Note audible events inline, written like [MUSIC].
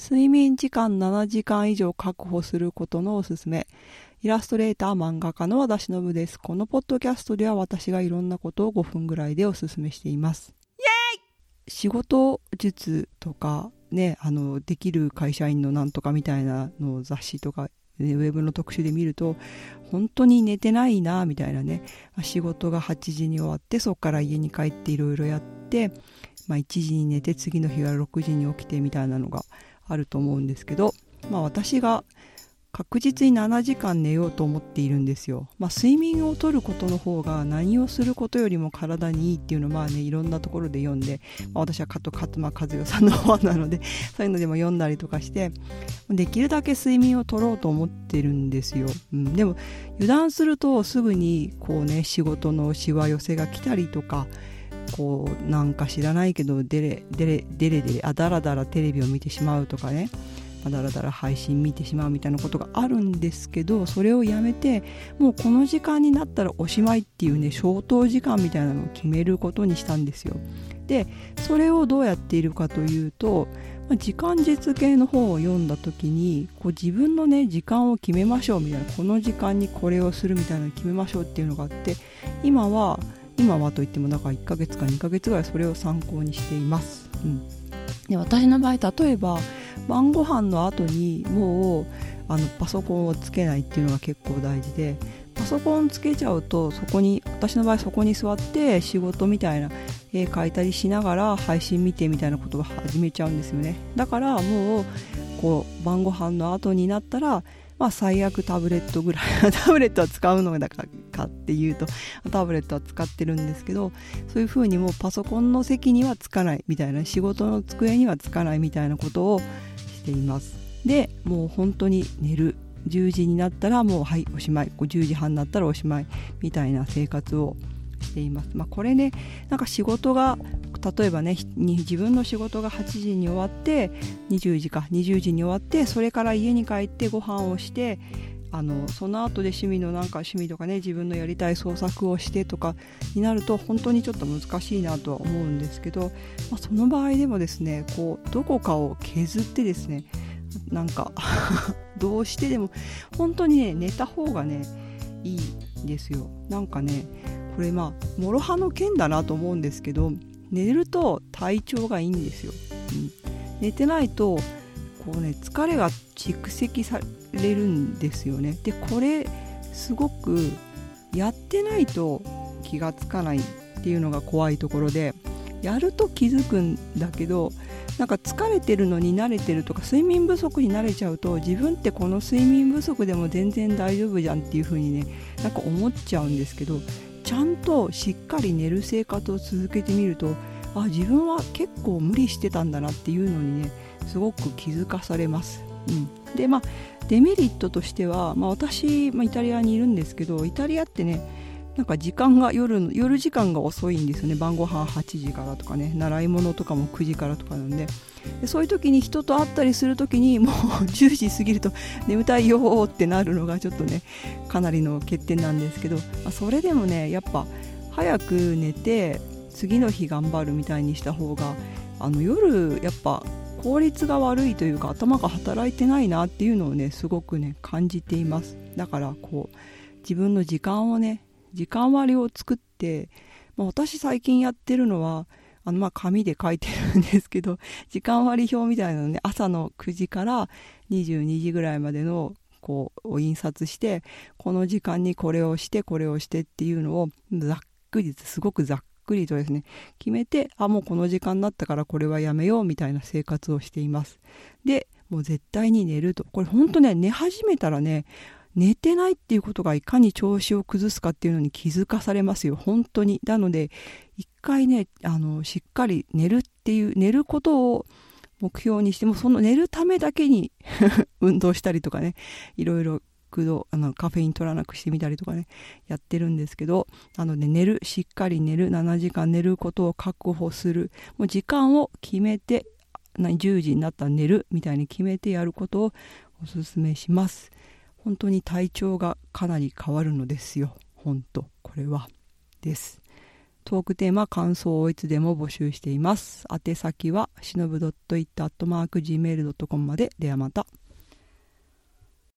睡眠時間7時間以上確保することのおすすめ。イラストレーター漫画家の私信です。このポッドキャストでは私がいろんなことを5分ぐらいでおすすめしています。仕事術とかね、あの、できる会社員のなんとかみたいなの雑誌とかウェブの特集で見ると本当に寝てないなみたいなね仕事が8時に終わってそこから家に帰っていろいろやって、まあ、1時に寝て次の日は6時に起きてみたいなのがあると思うんですけど、まあ、私が確実に7時間寝ようと思っているんですよ。まあ、睡眠をとることの方が何をすることよりも体にいいっていうのはまあねいろんなところで読んで、まあ、私は加藤勝間和代さんの本なので [LAUGHS] そういうのでも読んだりとかしてできるだけ睡眠をとろうと思ってるんですよ。うん、でも油断するとすぐにこうね仕事のしわ寄せが来たりとかこうなんか知らないけどデレデレデレデレあだらだらテレビを見てしまうとかね。だらだら配信見てしまうみたいなことがあるんですけどそれをやめてもうこの時間になったらおしまいっていうね消灯時間みたいなのを決めることにしたんですよ。でそれをどうやっているかというと時間実系の本を読んだ時にこう自分のね時間を決めましょうみたいなこの時間にこれをするみたいなのを決めましょうっていうのがあって今は今はといってもなんか1ヶ月か2ヶ月ぐらいそれを参考にしています、うん、で私の場合例えば晩ご飯の後にもうあのパソコンをつけないっていうのが結構大事でパソコンつけちゃうとそこに私の場合そこに座って仕事みたいな絵描いたりしながら配信見てみたいなことを始めちゃうんですよね。だからもうこう晩ご飯の後になったらまあ最悪タブレットぐらい [LAUGHS] タブレットは使うのだからっていうとタブレットは使ってるんですけどそういう風にもうパソコンの席にはつかないみたいな仕事の机にはつかないみたいなことをしています。でもう本当に寝る。10時になったらもうはいおしまい。10時半になったらおしまいみたいな生活をしています、まあ、これねなんか仕事が例えばね自分の仕事が8時に終わって20時か20時に終わってそれから家に帰ってご飯をしてあのその後で趣味のなんか趣味とかね自分のやりたい創作をしてとかになると本当にちょっと難しいなとは思うんですけど、まあ、その場合でもですねこうどこかを削ってですねなんか [LAUGHS] どうしてでも本当にね寝た方がねいいんですよ。なんかねこれまあ諸刃の剣だなと思うんですけど寝ると体調がいいんですよ、うん、寝てないとこうね疲れが蓄積されるんですよねでこれすごくやってないと気がつかないっていうのが怖いところでやると気づくんだけどなんか疲れてるのに慣れてるとか睡眠不足に慣れちゃうと自分ってこの睡眠不足でも全然大丈夫じゃんっていう風にねなんか思っちゃうんですけどちゃんとしっかり寝る生活を続けてみるとあ自分は結構無理してたんだなっていうのにねすごく気づかされます。うん、でまあデメリットとしては、まあ、私、まあ、イタリアにいるんですけどイタリアってねなんか時間が夜夜時間が遅いんですよね。晩ご飯8時からとかね。習い物とかも9時からとかなんで。でそういう時に人と会ったりする時にもう [LAUGHS] 10時過ぎると眠たいよってなるのがちょっとねかなりの欠点なんですけど、まあ、それでもねやっぱ早く寝て次の日頑張るみたいにした方があの夜やっぱ効率が悪いというか頭が働いてないなっていうのをねすごくね感じています。だからこう自分の時間をね時間割を作って、まあ、私最近やってるのはあのまあ紙で書いてるんですけど [LAUGHS] 時間割表みたいなのね朝の9時から22時ぐらいまでのこうを印刷してこの時間にこれをしてこれをしてっていうのをざっくりすごくざっくりとですね決めてあもうこの時間になったからこれはやめようみたいな生活をしています。でもう絶対に寝ると。これほんとね寝始めたらね寝てないっていうことがいかに調子を崩すかっていうのに気づかされますよ。本当に。なので一回ねあのしっかり寝るっていう寝ることを目標にしてもその寝るためだけに [LAUGHS] 運動したりとかねいろいろあのカフェイン取らなくしてみたりとかねやってるんですけどなので寝るしっかり寝る7時間寝ることを確保するもう時間を決めて10時になったら寝るみたいに決めてやることをおすすめします本当に体調がかなり変わるのですよ本当これはですトークテーマ、感想をいつでも募集しています。宛先は、しのぶ .it.gmail.com まで。ではまた。